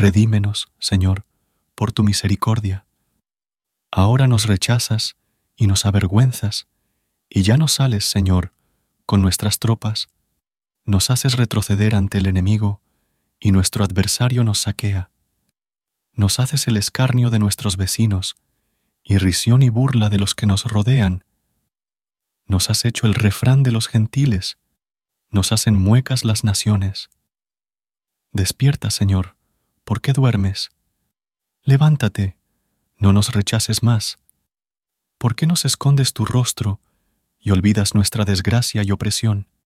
Redímenos, Señor, por tu misericordia. Ahora nos rechazas y nos avergüenzas, y ya no sales, Señor, con nuestras tropas, nos haces retroceder ante el enemigo, y nuestro adversario nos saquea. Nos haces el escarnio de nuestros vecinos, irrisión y burla de los que nos rodean. Nos has hecho el refrán de los gentiles, nos hacen muecas las naciones. Despierta, Señor, ¿por qué duermes? Levántate, no nos rechaces más. ¿Por qué nos escondes tu rostro y olvidas nuestra desgracia y opresión?